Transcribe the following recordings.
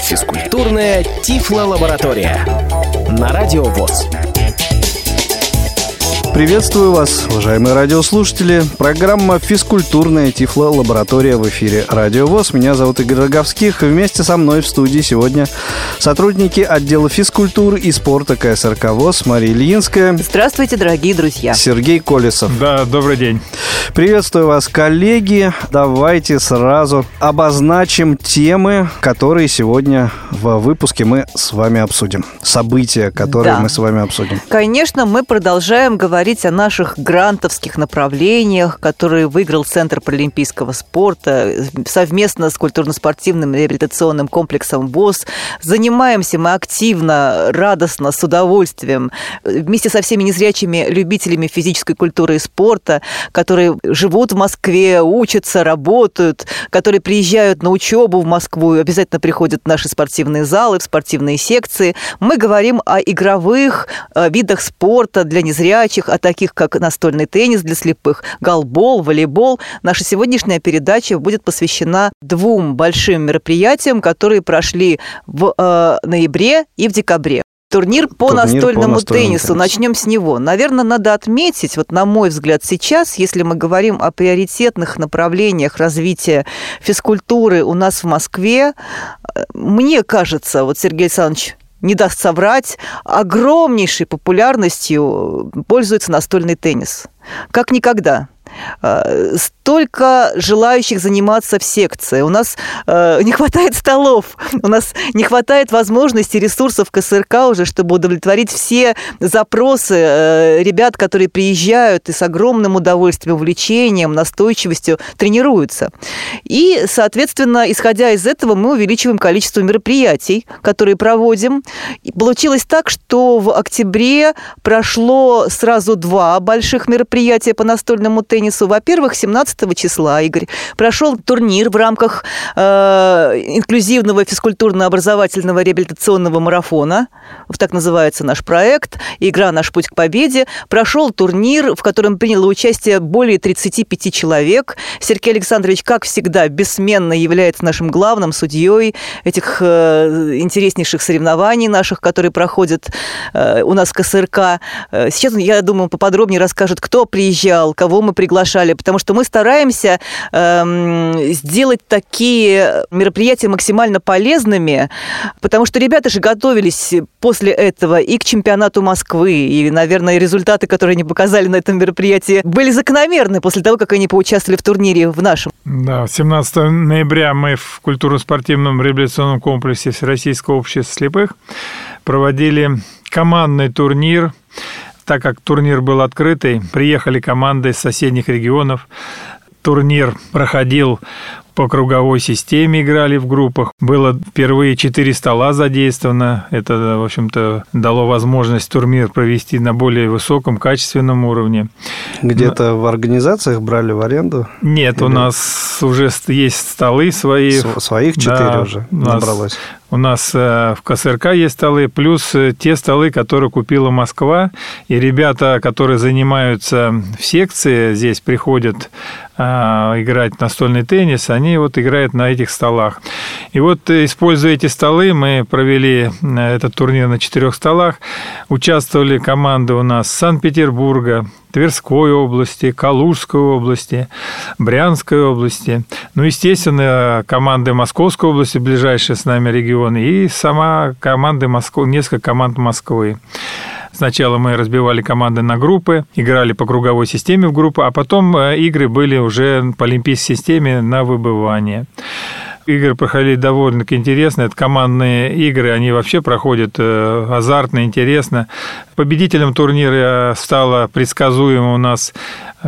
Физкультурная Тифло-лаборатория на Радио ВОЗ. Приветствую вас, уважаемые радиослушатели. Программа «Физкультурная Тифло-лаборатория» в эфире «Радио ВОЗ». Меня зовут Игорь Роговских. Вместе со мной в студии сегодня сотрудники отдела физкультуры и спорта КСРК ВОЗ Мария Ильинская. Здравствуйте, дорогие друзья. Сергей Колесов. Да, добрый день. Приветствую вас, коллеги. Давайте сразу обозначим темы, которые сегодня в выпуске мы с вами обсудим. События, которые Да. мы с вами обсудим. Конечно, мы продолжаем говорить о наших грантовских направлениях, которые выиграл Центр паралимпийского спорта совместно с культурно-спортивным реабилитационным комплексом ВОЗ. Занимаемся мы активно, радостно, с удовольствием, вместе со всеми незрячими любителями физической культуры и спорта, которые живут в Москве, учатся, работают, которые приезжают на учебу в Москву и обязательно приходят в наши спортивные залы, в спортивные секции. Мы говорим о игровых э, видах спорта для незрячих, о таких как настольный теннис для слепых, голбол, волейбол. Наша сегодняшняя передача будет посвящена двум большим мероприятиям, которые прошли в э, ноябре и в декабре. Турнир по, Турнир по настольному, настольному теннису. теннису. Начнем с него. Наверное, надо отметить, вот на мой взгляд, сейчас, если мы говорим о приоритетных направлениях развития физкультуры у нас в Москве, э, мне кажется, вот Сергей Александрович не даст соврать, огромнейшей популярностью пользуется настольный теннис. Как никогда. Э, Столько желающих заниматься в секции. У нас э, не хватает столов, у нас не хватает возможностей, ресурсов КСРК уже, чтобы удовлетворить все запросы э, ребят, которые приезжают и с огромным удовольствием, увлечением, настойчивостью тренируются. И, соответственно, исходя из этого, мы увеличиваем количество мероприятий, которые проводим. И получилось так, что в октябре прошло сразу два больших мероприятия по настольному теннису. Во-первых, 17 числа, Игорь, прошел турнир в рамках э, инклюзивного физкультурно-образовательного реабилитационного марафона. Так называется наш проект. Игра «Наш путь к победе». Прошел турнир, в котором приняло участие более 35 человек. Сергей Александрович, как всегда, бессменно является нашим главным судьей этих э, интереснейших соревнований наших, которые проходят э, у нас в КСРК. Э, Сейчас, я думаю, поподробнее расскажет, кто приезжал, кого мы приглашали, потому что мы стараемся эм, сделать такие мероприятия максимально полезными, потому что ребята же готовились после этого и к чемпионату Москвы, и, наверное, результаты, которые они показали на этом мероприятии, были закономерны после того, как они поучаствовали в турнире в нашем. Да, 17 ноября мы в культурно-спортивном реабилитационном комплексе Всероссийского общества слепых проводили командный турнир. Так как турнир был открытый, приехали команды из соседних регионов. Турнир проходил по круговой системе играли в группах. Было впервые четыре стола задействовано. Это, в общем-то, дало возможность турнир провести на более высоком, качественном уровне. Где-то в организациях брали в аренду? Нет, у Или- нас уже ст- есть столы свои. Св- Своих четыре Да, уже у набралось. У нас э, в КСРК есть столы, плюс э, те столы, которые купила Москва. И ребята, которые занимаются в секции, здесь приходят э, играть настольный теннис, они вот играют на этих столах. И вот, э, используя эти столы, мы провели э, этот турнир на четырех столах. Участвовали команды у нас Санкт-Петербурга, Тверской области, Калужской области, Брянской области. Ну, естественно, команды Московской области, ближайшие с нами регионы, и сама команда Москвы, несколько команд Москвы. Сначала мы разбивали команды на группы, играли по круговой системе в группы, а потом э, игры были уже по олимпийской системе на выбывание. Игры проходили довольно-таки интересно. Это командные игры, они вообще проходят э, азартно, интересно. Победителем турнира стала предсказуемо у нас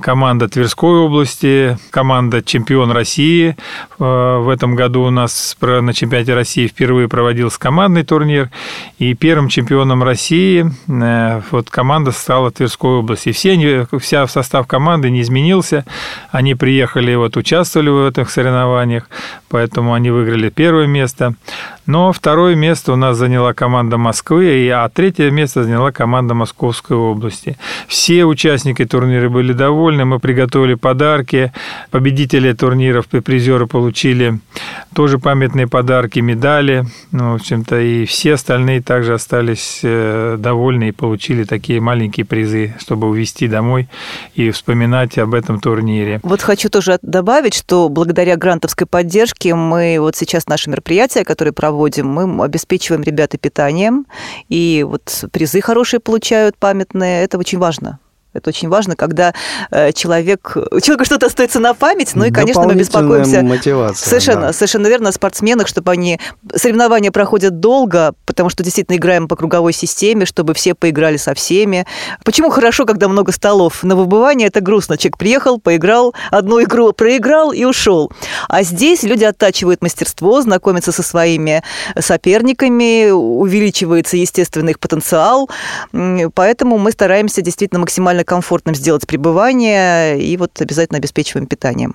команда Тверской области, команда чемпион России. Э, В этом году у нас на чемпионате России впервые проводился командный турнир. И первым чемпионом России э, вот команда стала Тверской области. Все, они- вся состав команды не изменился. Они приехали, вот участвовали в этих соревнованиях, поэтому они выиграли первое место. Но второе место у нас заняла команда Москвы, а третье место заняла команда Московской области. Все участники турнира были довольны, мы приготовили подарки. Победители турниров призеры получили тоже памятные подарки, медали. Ну, в общем-то, и все остальные также остались э, довольны и получили такие маленькие призы, чтобы увезти домой и вспоминать об этом турнире. Вот хочу тоже добавить, что благодаря грантовской поддержке мы вот сейчас наше мероприятие, которое проводим, мы обеспечиваем ребята питанием, и вот призы хорошие получают, памятные. Это очень важно. Это очень важно, когда э, человек, у человека что-то остается на память, ну и, конечно, мы беспокоимся. мотивация. Совершенно, да. совершенно верно, о спортсменах, чтобы они... Соревнования проходят долго, потому что действительно играем по круговой системе, чтобы все поиграли со всеми. Почему хорошо, когда много столов? На выбывание это грустно. Человек приехал, поиграл, одну игру проиграл и ушел. А здесь люди оттачивают мастерство, знакомятся со своими соперниками, увеличивается, естественно, их потенциал. Поэтому мы стараемся действительно максимально максимально комфортным сделать пребывание и вот обязательно обеспечиваем питанием.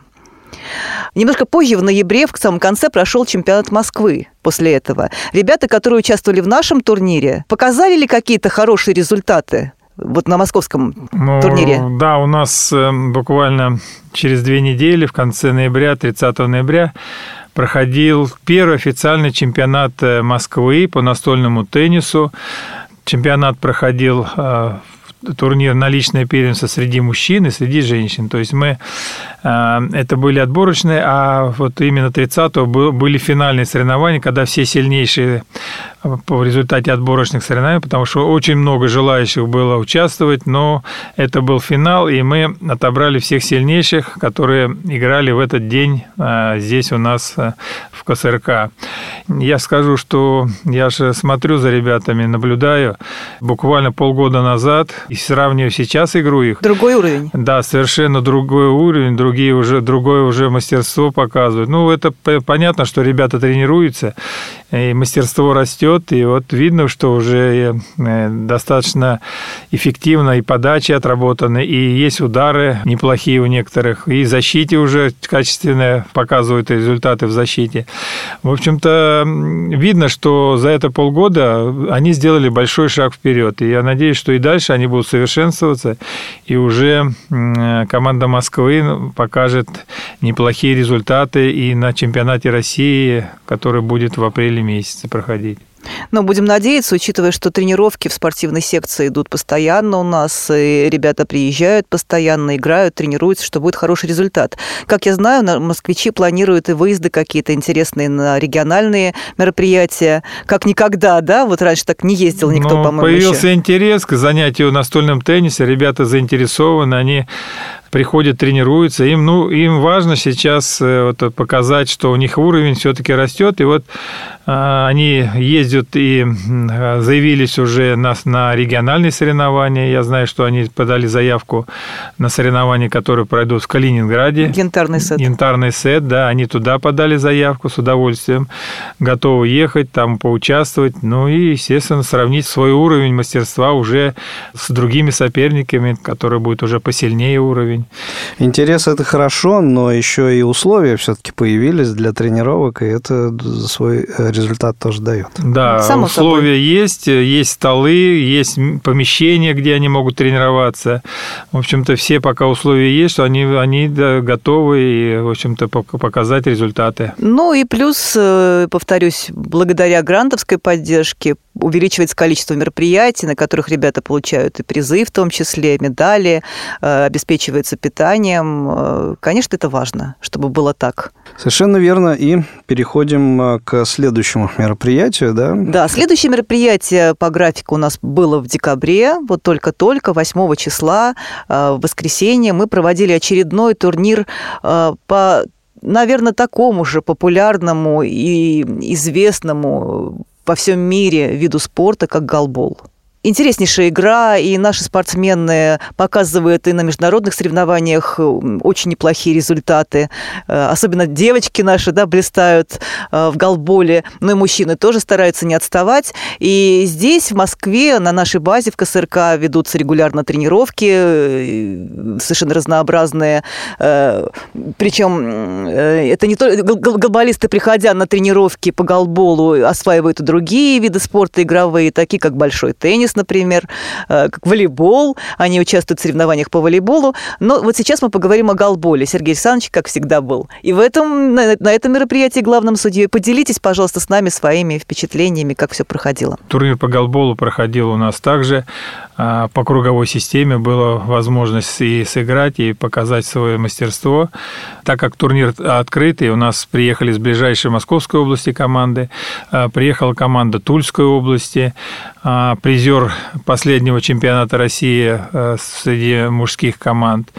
Немножко позже, в ноябре, в самом конце, прошел чемпионат Москвы после этого. Ребята, которые участвовали в нашем турнире, показали ли какие-то хорошие результаты? Вот на московском ну, турнире. Да, у нас э, буквально через две недели, в конце ноября, 30 ноября, проходил первый официальный чемпионат э, Москвы по настольному теннису. Чемпионат проходил э, турнир на личное первенство среди мужчин и среди женщин. То есть мы это были отборочные, а вот именно 30-го были финальные соревнования, когда все сильнейшие э, по результате отборочных соревнований, потому что очень много желающих было участвовать, но это был финал, и мы отобрали всех сильнейших, которые играли в этот день э, здесь у нас в КСРК. Я скажу, что я же смотрю за ребятами, наблюдаю буквально полгода назад и сравниваю сейчас игру их. Другой уровень. Да, совершенно другой уровень, другие уже, другое уже мастерство показывают. Ну, это понятно, что ребята тренируются, и мастерство растет, и вот видно, что уже э, достаточно эффективно и подачи отработаны, и есть удары неплохие у некоторых, и защите уже качественно показывают результаты в защите. В общем-то, видно, что за это полгода они сделали большой шаг вперед, и я надеюсь, что и дальше они будут совершенствоваться, и уже команда Москвы ну, покажет неплохие результаты и на чемпионате России, который будет в апреле месяце проходить. Но будем надеяться, учитывая, что тренировки в спортивной секции идут постоянно у нас, и ребята приезжают постоянно, играют, тренируются, что будет хороший результат. Как я знаю, москвичи планируют и выезды какие-то интересные на региональные мероприятия, как никогда, да? Вот раньше так не ездил никто, ну, по-моему, Появился еще. интерес к занятию настольным теннисе, ребята заинтересованы, они приходят, тренируются. Им, ну, им важно сейчас э, вот, показать, что у них уровень все-таки растет. И вот а, они ездят и заявились уже на, на региональные соревнования. Я знаю, что они подали заявку на соревнования, которые пройдут в Калининграде. Янтарный сет. Янтарный сет, да. Они туда подали заявку с удовольствием. Готовы ехать, там поучаствовать. Ну и, естественно, сравнить свой уровень мастерства уже с другими соперниками, которые будут уже посильнее уровень. Интерес это хорошо, но еще и условия все-таки появились для тренировок, и это свой э, результат тоже дает. Да, Само условия собой. есть, есть столы, есть помещения, где они могут тренироваться. В общем-то, все пока условия есть, что они, они готовы и, в общем-то, показать результаты. Ну и плюс, э, повторюсь, благодаря грантовской поддержке увеличивается количество мероприятий, на которых ребята получают и призы, в том числе медали, э, обеспечивается питанием. Э, конечно, это важно, чтобы было так. Совершенно верно. И переходим э, к следующему мероприятию, да? Да, следующее мероприятие по графику у нас было в декабре, вот только-только, 8 числа, в воскресенье, мы проводили очередной турнир по наверное, такому же популярному и известному во всем мире виду спорта, как голбол. Интереснейшая игра, и наши спортсмены показывают и на международных соревнованиях э, очень неплохие результаты. Э, особенно девочки наши да, блистают э, в голболе, но и мужчины тоже стараются не отставать. И здесь, в Москве, на нашей базе в КСРК ведутся регулярно тренировки, совершенно разнообразные. Причем это не только голболисты, приходя на тренировки по голболу, осваивают и другие виды спорта игровые, такие как большой теннис, например, э, как волейбол. Они участвуют в соревнованиях по волейболу. Но вот сейчас мы поговорим о голболе. Сергей Александрович, как всегда, был. И в этом, на, на этом мероприятии главным судьей. Поделитесь, пожалуйста, с нами своими впечатлениями, как все проходило. Турнир по голболу проходил у нас также. А, по круговой системе была возможность и сыграть, и показать свое мастерство. Так как турнир открытый, у нас приехали из ближайшей Московской области команды, а, приехала команда Тульской области, а, призер последнего чемпионата России среди мужских команд.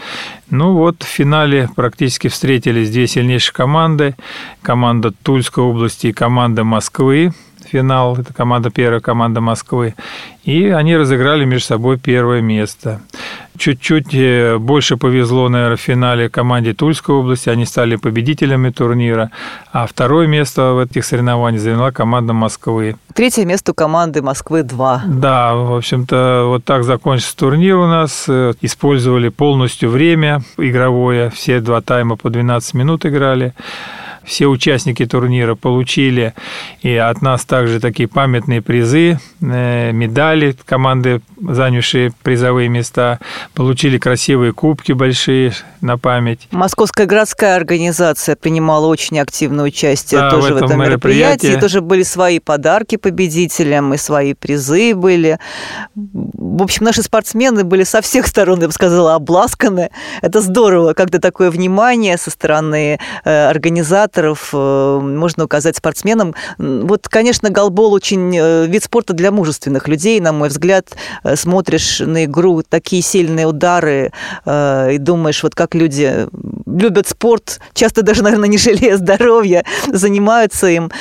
Ну вот в финале практически встретились две сильнейшие команды. Команда Тульской области и команда Москвы финал, это команда первая команда Москвы, и они разыграли между собой первое место. Чуть-чуть э, больше повезло, наверное, в финале команде Тульской области, они стали победителями турнира, а второе место в этих соревнованиях заняла команда Москвы. Третье место у команды Москвы-2. Да, в общем-то, вот так закончился турнир у нас. Э, использовали полностью время игровое, все два тайма по 12 минут играли все участники турнира получили и от нас также такие памятные призы, э, медали, команды, занявшие призовые места, получили красивые кубки большие на память. Московская городская организация принимала очень активное участие да, тоже в этом, в этом мероприятии. мероприятии. Тоже были свои подарки победителям и свои призы были. В общем, наши спортсмены были со всех сторон, я бы сказала, обласканы. Это здорово, когда такое внимание со стороны э, организаторов факторов э, можно указать спортсменам. Вот, конечно, голбол очень э, вид спорта для мужественных людей, на мой взгляд. Э, смотришь на игру, такие сильные удары, и думаешь, вот как люди любят спорт, часто даже, наверное, не жалея здоровья, занимаются им.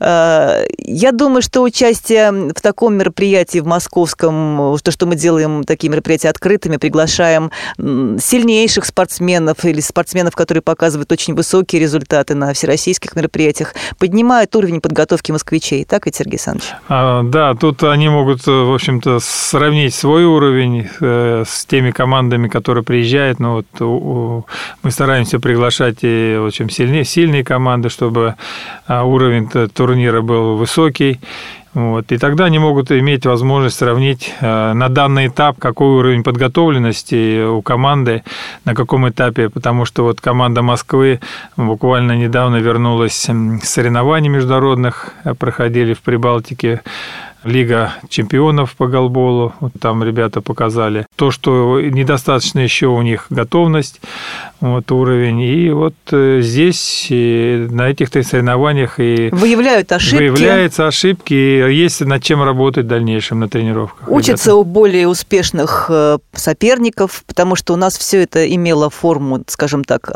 Я думаю, что участие в таком мероприятии в московском, то, что мы делаем такие мероприятия открытыми, приглашаем сильнейших спортсменов или спортсменов, которые показывают очень высокие результаты на всероссийских мероприятиях, поднимает уровень подготовки москвичей. Так ведь, Сергей Александрович? А, да, тут они могут, э, в общем-то, сравнить свой уровень э, с теми командами, которые приезжают. Ну, вот, мы стараемся приглашать и очень сильнее, сильные команды, чтобы а, уровень турнира был высокий. Вот. И тогда они могут иметь возможность сравнить э, на данный этап, какой уровень подготовленности у команды, на каком этапе, потому что вот команда Москвы буквально недавно вернулась с соревнований международных, э, проходили в Прибалтике Лига чемпионов по голболу. Вот там ребята показали то, что недостаточно еще у них готовность, вот уровень. И вот э, здесь и на этих соревнованиях и выявляют ошибки. Выявляются ошибки, и есть над чем работать в дальнейшем на тренировках. Учатся у более успешных э, соперников, потому что у нас все это имело форму, скажем так,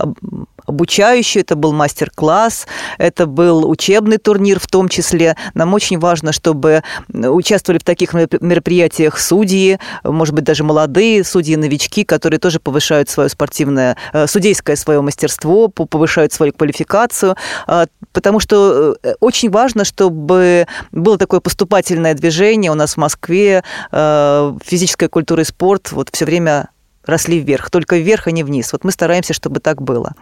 обучающий, это был мастер-класс, это был учебный турнир в том числе. Нам очень важно, чтобы участвовали в таких мероприятиях судьи, может быть, даже молодые судьи-новички, которые тоже повышают свое спортивное, э, судейское свое мастерство, повышают свою квалификацию, а, потому что э, очень важно, чтобы было такое поступательное движение у нас в Москве, э, физическая культура и спорт вот все время росли вверх, только вверх, а не вниз. Вот мы стараемся, чтобы так было.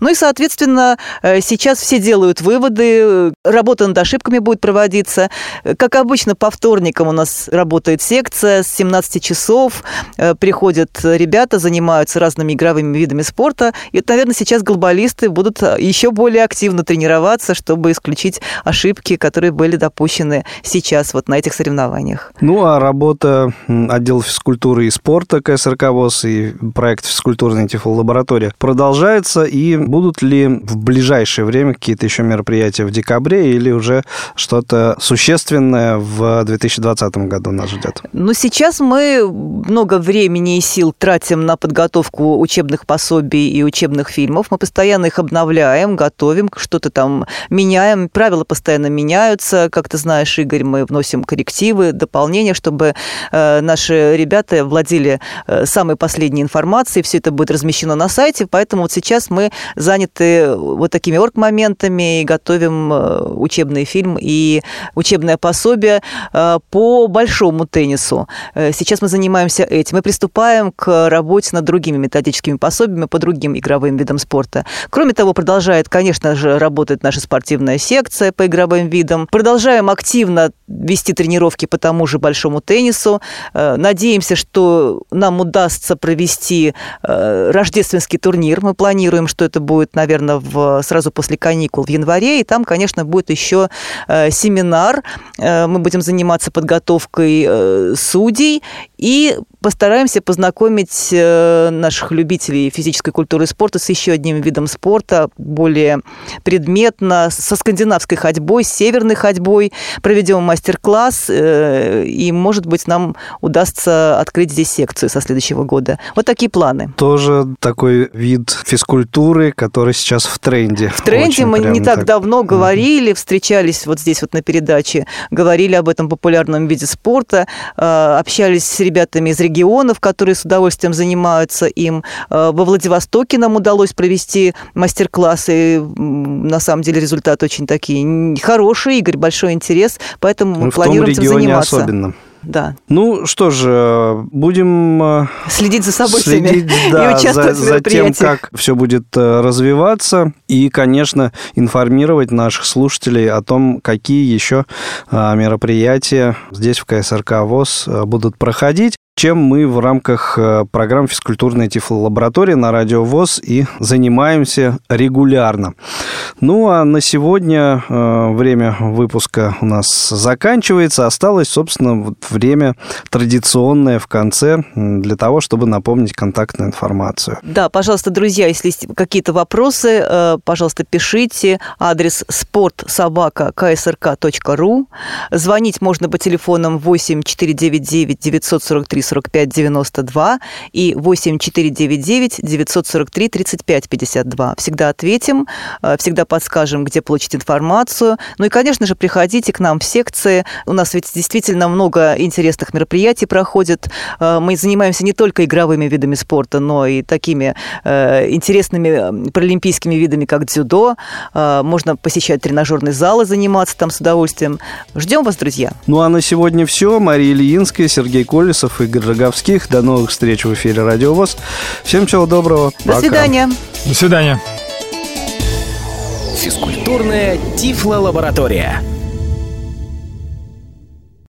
Ну и, соответственно, э, сейчас все делают выводы, работа над ошибками будет проводиться. Как обычно, по вторникам у нас работает секция с 17 часов, э, приходят ребята, занимаются разными игровыми видами спорта, и, наверное, сейчас голболисты будут еще более активно тренироваться, чтобы исключить ошибки, которые были допущены сейчас вот на этих соревнованиях. Ну, а работа отдела физкультуры и спорта КСРК ВОЗ и проект физкультурной тифлолаборатория продолжается, и будут ли в ближайшее время какие-то еще мероприятия в декабре или уже что-то существенное в 2020 году нас ждет? Ну, сейчас мы много времени и сил тратим на подготовку учебных пособий и учебных фильмов. Мы постоянно их обновляем, готовим, что-то там меняем. Правила постоянно меняются. Как ты знаешь, Игорь, мы вносим коррективы, дополнения, чтобы э, наши ребята владели э, самой последней информацией. Все это будет размещено на сайте. Поэтому вот сейчас мы заняты вот такими орг-моментами и готовим э, учебный фильм и учебное пособие э, по большому теннису. Э, сейчас мы занимаемся этим. Мы приступаем к работе над другими методическими пособиями по другим игровым видам спорта. Кроме того, продолжает, конечно же, работать наша спортивная секция по игровым видам. Продолжаем активно вести тренировки по тому же большому теннису. Э, надеемся, что нам удастся провести рождественский турнир. Мы планируем, что это будет, наверное, в, сразу после каникул в январе. И там, конечно, будет еще семинар. Мы будем заниматься подготовкой судей и постараемся познакомить э, наших любителей физической культуры и спорта с еще одним видом спорта, более предметно, со скандинавской ходьбой, с северной ходьбой. Проведем мастер-класс, э, и, может быть, нам удастся открыть здесь секцию со следующего года. Вот такие планы. Тоже такой вид физкультуры, который сейчас в тренде. В тренде мы не так, так давно говорили, встречались вот здесь вот на передаче, говорили об этом популярном виде спорта, э, общались с ребятами из регионов, которые с удовольствием занимаются им. Э, во Владивостоке нам удалось провести мастер-классы. На самом деле результаты очень такие хорошие, Игорь, большой интерес, поэтому мы ну, планируем этим заниматься. особенно да. Ну что же, будем э, следить за событиями следить, да, и участвовать за, в за тем, как все будет э, развиваться, и, конечно, информировать наших слушателей о том, какие еще мероприятия здесь в КСРК ВОЗ будут проходить чем мы в рамках э, программ физкультурной тифлолаборатории на Радио ВОЗ и занимаемся регулярно. Ну, а на сегодня э, время выпуска у нас заканчивается. Осталось, собственно, вот время традиционное в конце для того, чтобы напомнить контактную информацию. Да, пожалуйста, друзья, если есть какие-то вопросы, э, пожалуйста, пишите. Адрес спортсобака.ксрк.ру. Звонить можно по телефонам 8 499 943 45 92 и 8 499 943 35 52. Всегда ответим, э, всегда подскажем, где получить информацию. Ну и, конечно же, приходите к нам в секции. У нас ведь действительно много интересных мероприятий проходит. Э, мы занимаемся не только игровыми видами спорта, но и такими э, интересными паралимпийскими видами, как дзюдо. Можно посещать тренажерный зал и заниматься там с удовольствием. Ждем вас, друзья. Ну а на сегодня все. Мария Ильинская, Сергей Колесов и Игорь Роговских. До новых встреч в эфире Радио ВОЗ. Всем всего доброго. До Пока. свидания. До свидания. Физкультурная Тифло-лаборатория.